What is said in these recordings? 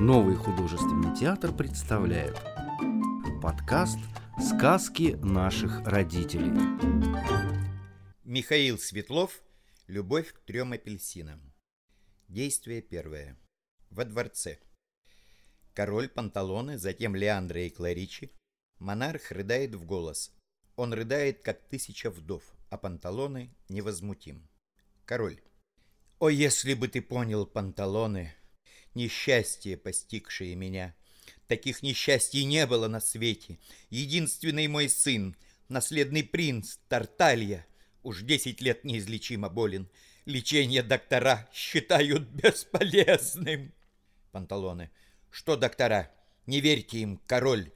Новый художественный театр представляет подкаст «Сказки наших родителей». Михаил Светлов «Любовь к трем апельсинам». Действие первое. Во дворце. Король Панталоны, затем Леандра и Кларичи. Монарх рыдает в голос. Он рыдает, как тысяча вдов, а Панталоны невозмутим. Король. «О, если бы ты понял, Панталоны, несчастье, постигшее меня. Таких несчастий не было на свете. Единственный мой сын, наследный принц Тарталья, уж десять лет неизлечимо болен. Лечение доктора считают бесполезным. Панталоны. Что доктора? Не верьте им, король.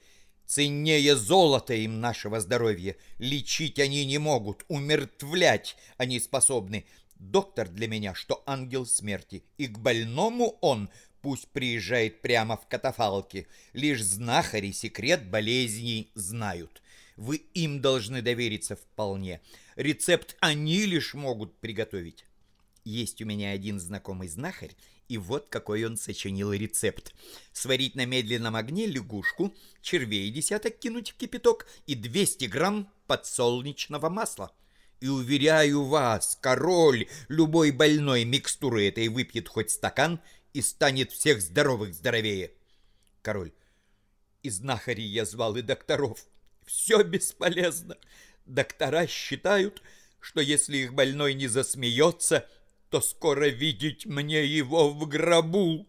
Ценнее золота им нашего здоровья. Лечить они не могут, умертвлять они способны. Доктор для меня, что ангел смерти, и к больному он Пусть приезжает прямо в катафалке. Лишь знахари секрет болезней знают. Вы им должны довериться вполне. Рецепт они лишь могут приготовить. Есть у меня один знакомый знахарь, и вот какой он сочинил рецепт. Сварить на медленном огне лягушку, червей десяток кинуть в кипяток и 200 грамм подсолнечного масла. И уверяю вас, король, любой больной микстуры этой выпьет хоть стакан и станет всех здоровых здоровее. Король. И знахарей я звал, и докторов. Все бесполезно. Доктора считают, что если их больной не засмеется, то скоро видеть мне его в гробу.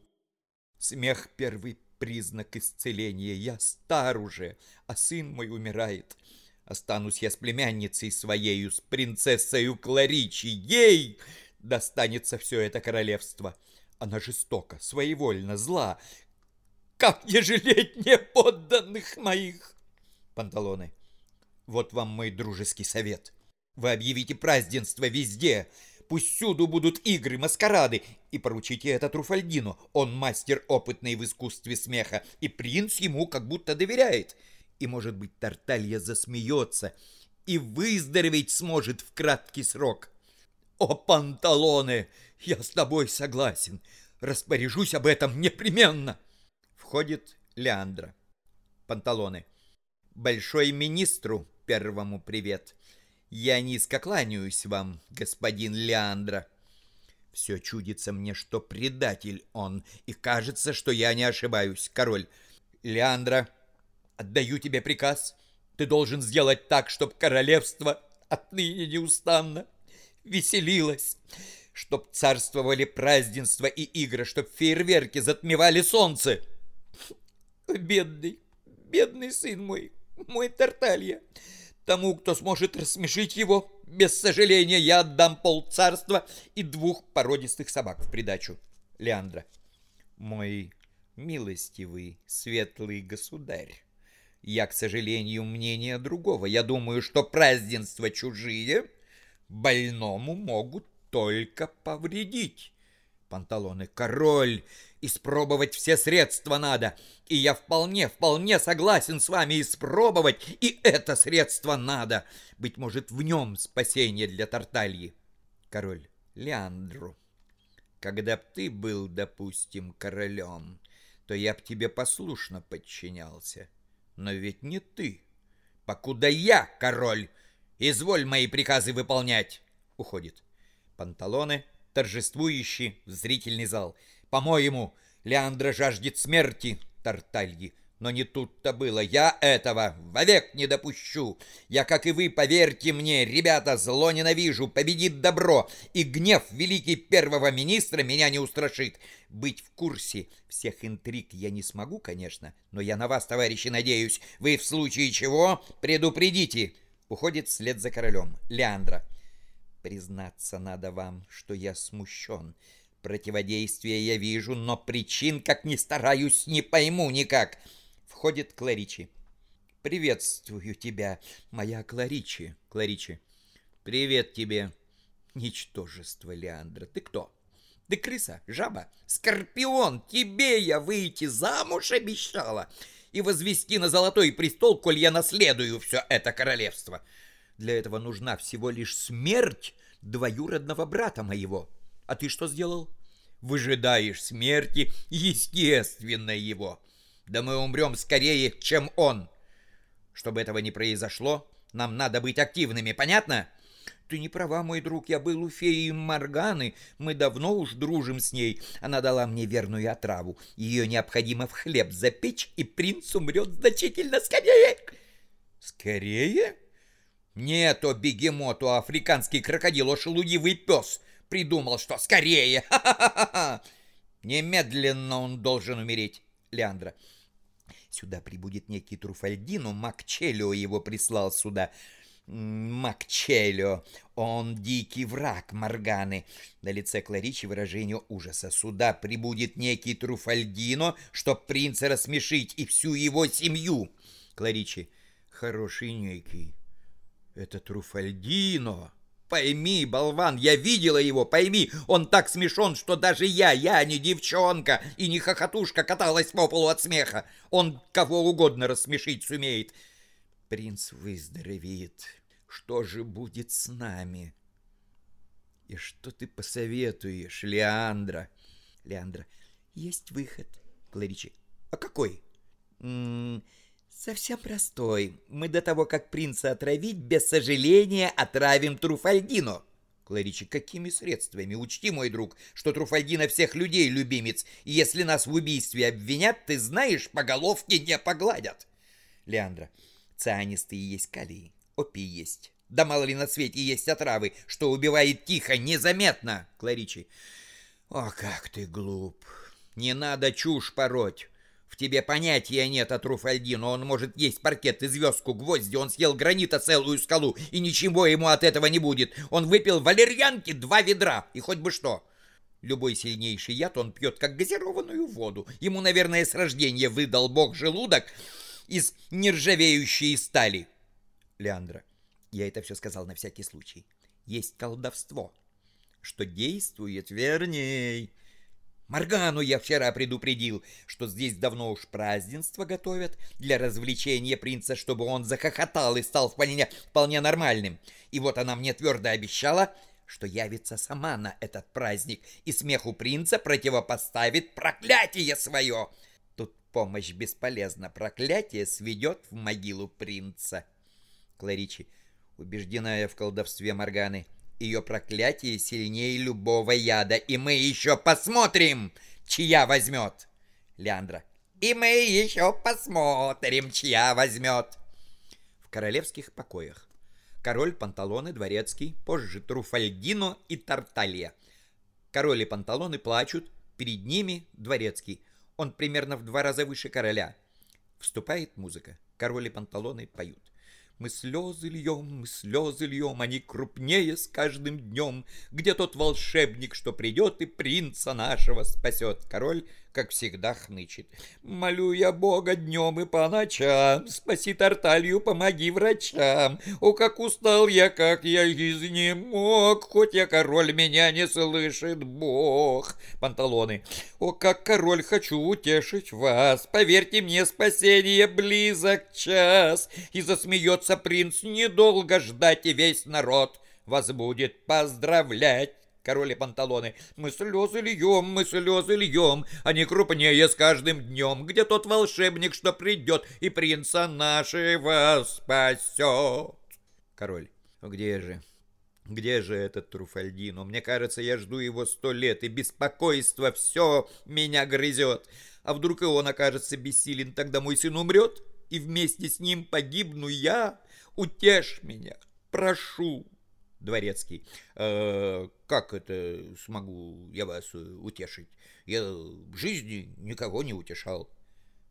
Смех — первый признак исцеления. Я стар уже, а сын мой умирает. Останусь я с племянницей своею, с принцессою Кларичи. Ей достанется все это королевство. Она жестока, своевольна, зла. Как не жалеть неподданных моих? Панталоны. Вот вам мой дружеский совет. Вы объявите празднество везде. Пусть всюду будут игры, маскарады. И поручите это Труфальдину. Он мастер опытный в искусстве смеха. И принц ему как будто доверяет. И, может быть, Тарталья засмеется и выздороветь сможет в краткий срок. О, панталоны! Я с тобой согласен. Распоряжусь об этом непременно. Входит Леандра. Панталоны. Большой министру первому привет. Я низко кланяюсь вам, господин Леандра. Все чудится мне, что предатель он, и кажется, что я не ошибаюсь, король. Леандра, отдаю тебе приказ. Ты должен сделать так, чтобы королевство отныне неустанно веселилась, чтоб царствовали празднества и игры, чтоб фейерверки затмевали солнце. Бедный, бедный сын мой, мой Тарталья. Тому, кто сможет рассмешить его, без сожаления я отдам пол царства и двух породистых собак в придачу. Леандра. Мой милостивый, светлый государь. Я, к сожалению, мнения другого. Я думаю, что празднества чужие больному могут только повредить. Панталоны король, испробовать все средства надо, и я вполне, вполне согласен с вами испробовать, и это средство надо. Быть может, в нем спасение для Тартальи. Король Леандру, когда б ты был, допустим, королем, то я б тебе послушно подчинялся. Но ведь не ты, покуда я король, Изволь мои приказы выполнять. Уходит. Панталоны, торжествующий в зрительный зал. По-моему, Леандра жаждет смерти Тартальи. Но не тут-то было. Я этого вовек не допущу. Я, как и вы, поверьте мне, ребята, зло ненавижу, победит добро, и гнев великий первого министра меня не устрашит. Быть в курсе всех интриг я не смогу, конечно, но я на вас, товарищи, надеюсь. Вы в случае чего предупредите. Уходит вслед за королем. Леандра. Признаться надо вам, что я смущен. Противодействие я вижу, но причин, как ни стараюсь, не пойму никак. Входит Кларичи. Приветствую тебя, моя Кларичи. Кларичи. Привет тебе. Ничтожество, Леандра. Ты кто? Ты крыса, жаба, скорпион. Тебе я выйти замуж обещала и возвести на золотой престол, коль я наследую все это королевство. Для этого нужна всего лишь смерть двоюродного брата моего. А ты что сделал? выжидаешь смерти, естественно его. Да мы умрем скорее, чем он. Чтобы этого не произошло, нам надо быть активными, понятно? Ты не права, мой друг, я был у феи Морганы, мы давно уж дружим с ней. Она дала мне верную отраву. Ее необходимо в хлеб запечь, и принц умрет значительно скорее. Скорее? Нет, о бегемот, о африканский крокодил, шелудивый пес. Придумал, что скорее. Ха-ха-ха-ха. Немедленно он должен умереть, Леандра. Сюда прибудет некий Труфальдино, Макчелио его прислал сюда. Макчелио, он дикий враг Морганы. На лице Кларичи выражение ужаса. Сюда прибудет некий Труфальдино, чтоб принца рассмешить и всю его семью. Кларичи, хороший некий. Это Труфальдино. Пойми, болван, я видела его, пойми, он так смешон, что даже я, я не девчонка и не хохотушка каталась по полу от смеха. Он кого угодно рассмешить сумеет. Принц выздоровеет. Что же будет с нами? И что ты посоветуешь, Леандра? Леандра, есть выход. Кларичи, а какой? М -м Совсем простой. Мы до того, как принца отравить, без сожаления отравим Труфальдино. Кларичи, какими средствами? Учти, мой друг, что Труфальдино всех людей любимец, и если нас в убийстве обвинят, ты знаешь, по головке не погладят. Леандра, цианистые есть калий, опий есть. Да мало ли на свете есть отравы, что убивает тихо, незаметно. Кларичи, о, как ты глуп. Не надо чушь пороть. Тебе понятия нет о Труфальдино. Он может есть паркет и звездку, гвозди. Он съел гранита целую скалу, и ничего ему от этого не будет. Он выпил валерьянки два ведра, и хоть бы что. Любой сильнейший яд он пьет, как газированную воду. Ему, наверное, с рождения выдал бог желудок из нержавеющей стали. Леандра, я это все сказал на всякий случай. Есть колдовство, что действует верней. Маргану я вчера предупредил, что здесь давно уж празднество готовят для развлечения принца, чтобы он захохотал и стал вполне, вполне нормальным. И вот она мне твердо обещала, что явится сама на этот праздник и смеху принца противопоставит проклятие свое. Тут помощь бесполезна, проклятие сведет в могилу принца. Кларичи, убежденная в колдовстве Морганы, — ее проклятие сильнее любого яда, и мы еще посмотрим, чья возьмет. Леандра. И мы еще посмотрим, чья возьмет. В королевских покоях. Король Панталоны Дворецкий, позже Труфальдино и Тарталья. Король и Панталоны плачут, перед ними Дворецкий. Он примерно в два раза выше короля. Вступает музыка. Король и Панталоны поют. Мы слезы льем, мы слезы льем, они крупнее с каждым днем. Где тот волшебник, что придет и принца нашего спасет? Король как всегда, хнычет. «Молю я Бога днем и по ночам, спаси Тарталью, помоги врачам. О, как устал я, как я изнемог, хоть я король, меня не слышит Бог». Панталоны. «О, как король, хочу утешить вас, поверьте мне, спасение близок час». И засмеется принц, недолго ждать, и весь народ вас будет поздравлять король и панталоны. Мы слезы льем, мы слезы льем, они крупнее с каждым днем. Где тот волшебник, что придет и принца нашего спасет? Король, где же? Где же этот Труфальдино? Мне кажется, я жду его сто лет, и беспокойство все меня грызет. А вдруг и он окажется бессилен, тогда мой сын умрет, и вместе с ним погибну я? Утешь меня, прошу. Дворецкий. «Э, «Как это смогу я вас утешить? Я в жизни никого не утешал».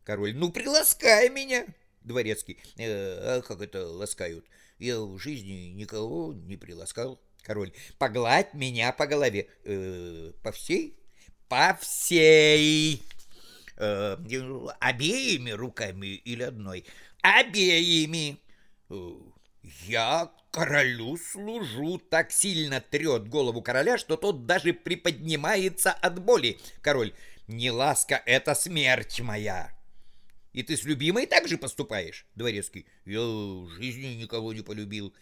Король. «Ну, приласкай меня!» Дворецкий. «Э, «А как это ласкают? Я в жизни никого не приласкал». Король. «Погладь меня по голове». Э, «По всей?» «По всей!» э, «Обеими руками или одной?» «Обеими!» э, «Я королю служу!» Так сильно трет голову короля, что тот даже приподнимается от боли. Король, не ласка, это смерть моя. И ты с любимой так же поступаешь? Дворецкий, я в жизни никого не полюбил.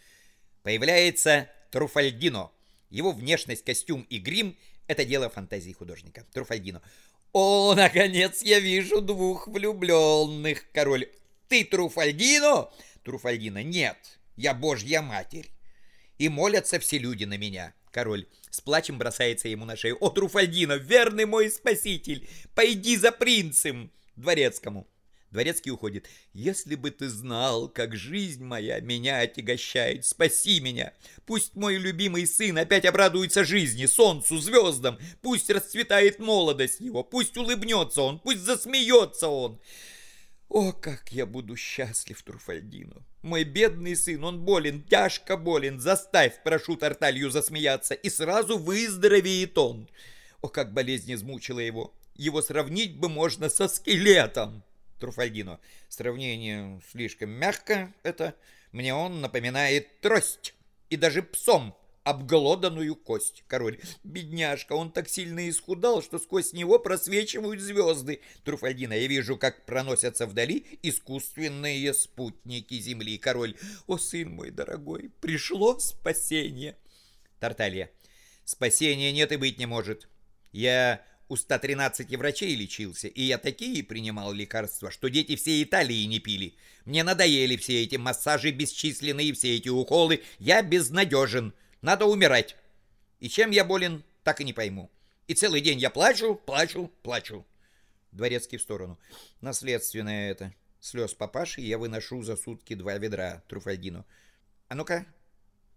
Появляется Труфальдино. Его внешность, костюм и грим – Это дело фантазии художника. Труфальдино. О, наконец я вижу двух влюбленных. Король. Ты Труфальдино? Труфальдино. Нет, я божья матерь. И молятся все люди на меня. Король с плачем бросается ему на шею. О, Труфальдино, верный мой спаситель, пойди за принцем. Дворецкому. Дворецкий уходит. «Если бы ты знал, как жизнь моя меня отягощает, спаси меня! Пусть мой любимый сын опять обрадуется жизни, солнцу, звездам! Пусть расцветает молодость его, пусть улыбнется он, пусть засмеется он!» О, как я буду счастлив, Труфальдино! Мой бедный сын, он болен, тяжко болен. Заставь, прошу Тарталью засмеяться, и сразу выздоровеет он. О, как болезнь измучила его! Его сравнить бы можно со скелетом. Труфальдино. Сравнение слишком мягко это. Мне он напоминает трость. И даже псом обглоданную кость. Король. Бедняжка, он так сильно исхудал, что сквозь него просвечивают звезды. Труфальдина, я вижу, как проносятся вдали искусственные спутники Земли. Король. О, сын мой дорогой, пришло спасение. Тарталья. Спасения нет и быть не может. Я у 113 врачей лечился, и я такие принимал лекарства, что дети всей Италии не пили. Мне надоели все эти массажи бесчисленные, все эти уколы. Я безнадежен. Надо умирать. И чем я болен, так и не пойму. И целый день я плачу, плачу, плачу. Дворецкий в сторону. Наследственное это. Слез папаши я выношу за сутки два ведра Труфальдину. А ну-ка,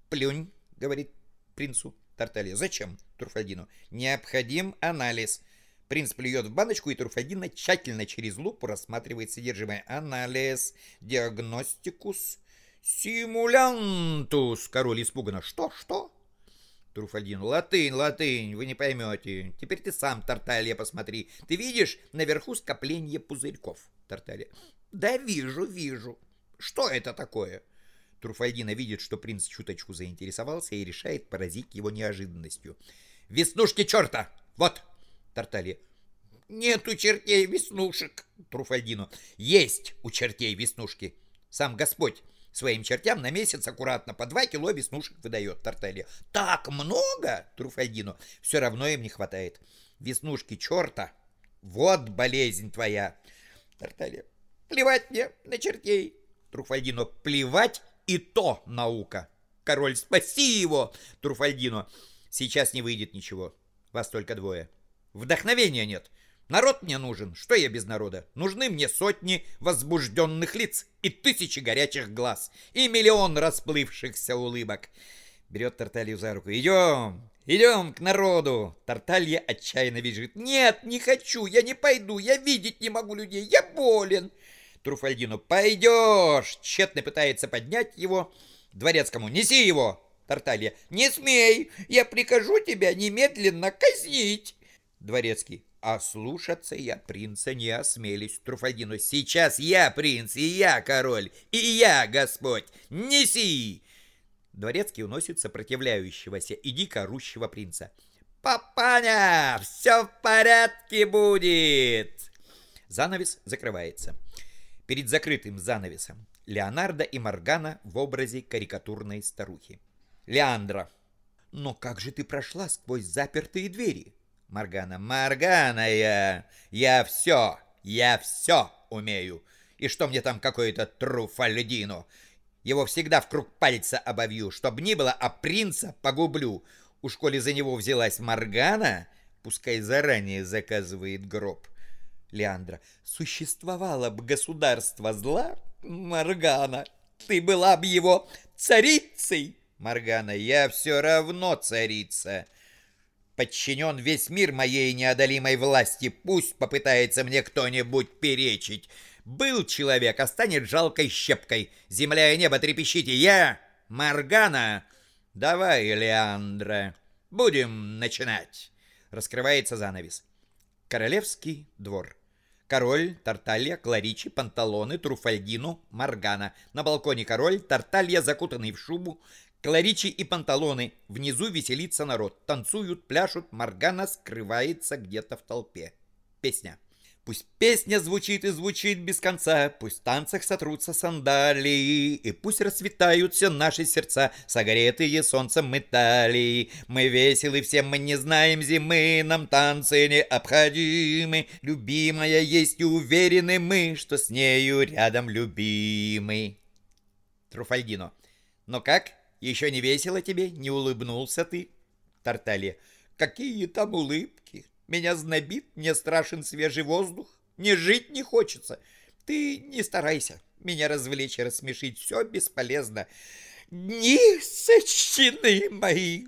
плюнь, говорит принцу. Тарталья. Зачем? Турфальдину. Необходим анализ. Принц плюет в баночку, и Турфальдина тщательно через лупу рассматривает содержимое. Анализ. Диагностикус. Симулянтус. Король испуганно. Что, что? Труфальдин. Латынь, латынь, вы не поймете. Теперь ты сам, Тарталья, посмотри. Ты видишь наверху скопление пузырьков? Тарталья. Да вижу, вижу. Что это такое? Труфальдина видит, что принц чуточку заинтересовался и решает поразить его неожиданностью. «Веснушки черта! Вот!» Тарталья. «Нет у чертей веснушек!» Труфальдину. «Есть у чертей веснушки! Сам Господь своим чертям на месяц аккуратно по два кило веснушек выдает Тарталья. «Так много?» Труфальдину. «Все равно им не хватает. Веснушки черта! Вот болезнь твоя!» Тарталья. «Плевать мне на чертей!» Труфальдину. «Плевать и то наука. Король, спаси его, Труфальдино. Сейчас не выйдет ничего. Вас только двое. Вдохновения нет. Народ мне нужен. Что я без народа? Нужны мне сотни возбужденных лиц и тысячи горячих глаз и миллион расплывшихся улыбок. Берет Тарталью за руку. Идем, идем к народу. Тарталья отчаянно бежит. Нет, не хочу, я не пойду, я видеть не могу людей, я болен. Труфальдину. «Пойдешь!» Тщетно пытается поднять его. Дворецкому. «Неси его!» Тарталья. «Не смей! Я прикажу тебя немедленно казнить!» Дворецкий. А слушаться я принца не осмелюсь. Труфальдину. Сейчас я принц, и я король, и я Господь. Неси! Дворецкий уносит сопротивляющегося и дико орущего принца. «Папаня, все в порядке будет!» Занавес закрывается. Перед закрытым занавесом Леонардо и Моргана в образе карикатурной старухи. Леандра. Но как же ты прошла сквозь запертые двери? Моргана. Моргана я. Я все, я все умею. И что мне там какой-то труфальдино? Его всегда в круг пальца обовью, чтоб ни было, а принца погублю. Уж коли за него взялась Моргана, пускай заранее заказывает гроб. Леандра. Существовало бы государство зла, Маргана, ты была бы его царицей. Маргана. Я все равно царица. Подчинен весь мир моей неодолимой власти. Пусть попытается мне кто-нибудь перечить. Был человек, а станет жалкой щепкой. Земля и небо трепещите. Я, Маргана. Давай, Леандра, будем начинать. Раскрывается занавес. Королевский двор. Король, Тарталья, Кларичи, Панталоны, Труфальдину, Маргана. На балконе король, Тарталья, закутанный в шубу, Кларичи и Панталоны. Внизу веселится народ. Танцуют, пляшут, Маргана скрывается где-то в толпе. Песня. Пусть песня звучит и звучит без конца, Пусть в танцах сотрутся сандалии, И пусть расцветают все наши сердца, Согретые солнцем металлии. Мы веселы всем, мы не знаем зимы, Нам танцы необходимы. Любимая есть и уверены мы, Что с нею рядом любимый. Труфальдино. Но как? Еще не весело тебе? Не улыбнулся ты? Тарталья. Какие там улыбки? Меня знобит, мне страшен свежий воздух. Мне жить не хочется. Ты не старайся меня развлечь и рассмешить. Все бесполезно. Не сочтены мои.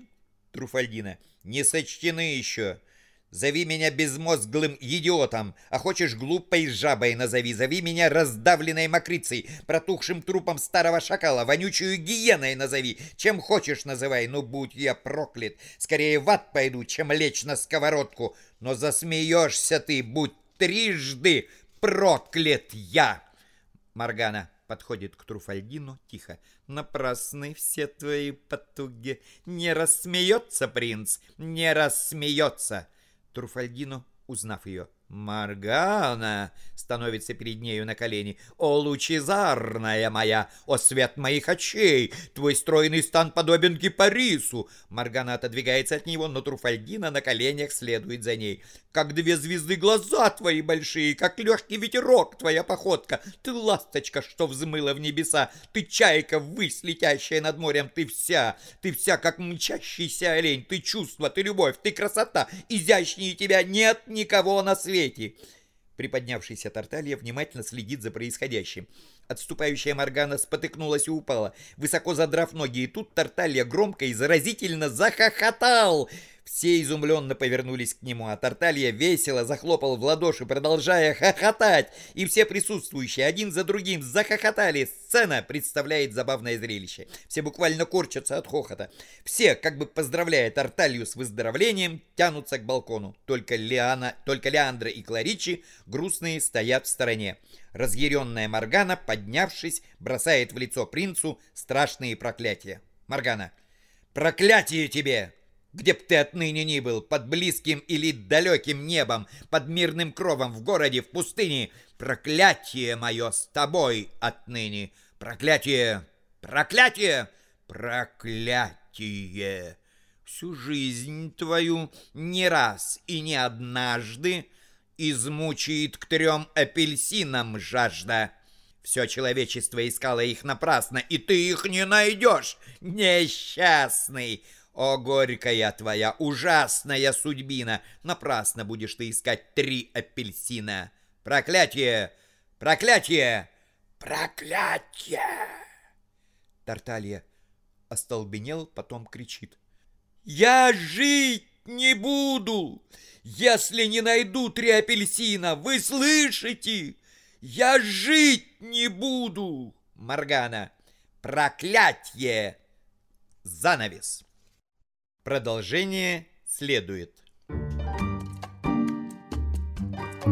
Труфальдина. Не сочтены еще. Зови меня безмозглым идиотом, а хочешь глупой жабой назови. Зови меня раздавленной мокрицей, протухшим трупом старого шакала, вонючую гиеной назови. Чем хочешь называй, ну будь я проклят. Скорее в ад пойду, чем лечь на сковородку. Но засмеешься ты, будь трижды проклят я. Маргана подходит к Труфальдину тихо. Напрасны все твои потуги. Не рассмеется принц, не рассмеется. Труфальдино, узнав ее, Маргана становится перед нею на колени. «О, лучезарная моя! О, свет моих очей! Твой стройный стан подобен кипарису!» Маргана отодвигается от него, но Труфальдина на коленях следует за ней. «Как две звезды глаза твои большие, как легкий ветерок твоя походка! Ты ласточка, что взмыла в небеса! Ты чайка ввысь, летящая над морем! Ты вся, ты вся, как мчащийся олень! Ты чувство, ты любовь, ты красота! Изящнее тебя нет никого на свете!» Свете. Приподнявшийся Тарталья внимательно следит за происходящим. Отступающая Моргана спотыкнулась и упала, высоко задрав ноги, и тут Тарталья громко и заразительно захохотал. Все изумленно повернулись к нему, а Тарталья весело захлопал в ладоши, продолжая хохотать, и все присутствующие один за другим захохотали. Сцена представляет забавное зрелище. Все буквально корчатся от хохота. Все, как бы поздравляя Тарталью с выздоровлением, тянутся к балкону. Только Лиана, только Леандра и Кларичи грустные стоят в стороне. Разъяренная Моргана, поднявшись, бросает в лицо принцу страшные проклятия. Моргана. «Проклятие тебе! где б ты отныне ни был, под близким или далеким небом, под мирным кровом, в городе, в пустыне, проклятие мое с тобой отныне, проклятие, проклятие, проклятие. Всю жизнь твою не раз и не однажды измучает к трем апельсинам жажда. Все человечество искало их напрасно, и ты их не найдешь, несчастный. О, горькая твоя, ужасная судьбина! Напрасно будешь ты искать три апельсина. Проклятие! Проклятие! Проклятие! Тарталья остолбенел, потом кричит. Я жить не буду, если не найду три апельсина. Вы слышите? Я жить не буду. Маргана. Проклятие! Занавес. Продолжение следует.